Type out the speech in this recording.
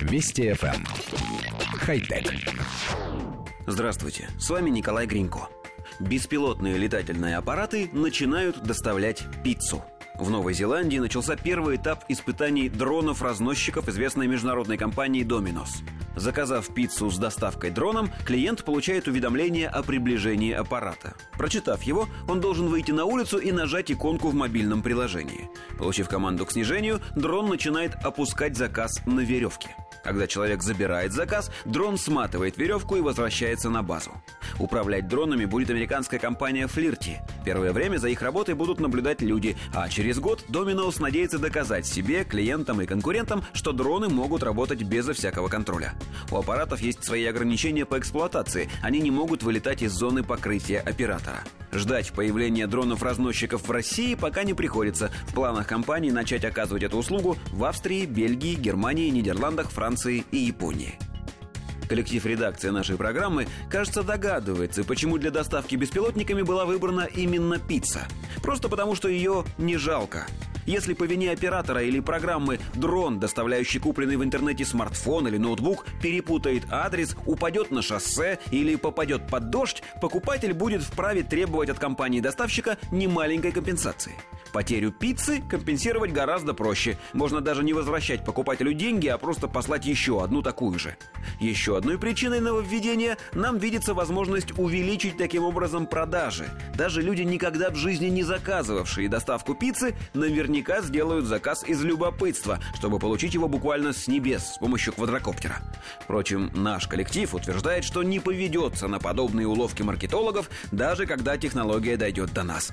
Вести FM. Эм. Хай-тек. Здравствуйте, с вами Николай Гринько. Беспилотные летательные аппараты начинают доставлять пиццу – в Новой Зеландии начался первый этап испытаний дронов-разносчиков известной международной компании Domino's. Заказав пиццу с доставкой дроном, клиент получает уведомление о приближении аппарата. Прочитав его, он должен выйти на улицу и нажать иконку в мобильном приложении. Получив команду к снижению, дрон начинает опускать заказ на веревке. Когда человек забирает заказ, дрон сматывает веревку и возвращается на базу. Управлять дронами будет американская компания Flirty. Первое время за их работой будут наблюдать люди, а через год Domino's надеется доказать себе, клиентам и конкурентам, что дроны могут работать безо всякого контроля. У аппаратов есть свои ограничения по эксплуатации, они не могут вылетать из зоны покрытия оператора. Ждать появления дронов-разносчиков в России пока не приходится. В планах компании начать оказывать эту услугу в Австрии, Бельгии, Германии, Нидерландах, Франции и Японии. Коллектив редакции нашей программы, кажется, догадывается, почему для доставки беспилотниками была выбрана именно пицца. Просто потому, что ее не жалко. Если по вине оператора или программы дрон, доставляющий купленный в интернете смартфон или ноутбук, перепутает адрес, упадет на шоссе или попадет под дождь, покупатель будет вправе требовать от компании-доставщика немаленькой компенсации. Потерю пиццы компенсировать гораздо проще. Можно даже не возвращать покупателю деньги, а просто послать еще одну такую же. Еще одной причиной нововведения нам видится возможность увеличить таким образом продажи. Даже люди, никогда в жизни не заказывавшие доставку пиццы, наверняка сделают заказ из любопытства, чтобы получить его буквально с небес с помощью квадрокоптера. Впрочем, наш коллектив утверждает, что не поведется на подобные уловки маркетологов, даже когда технология дойдет до нас.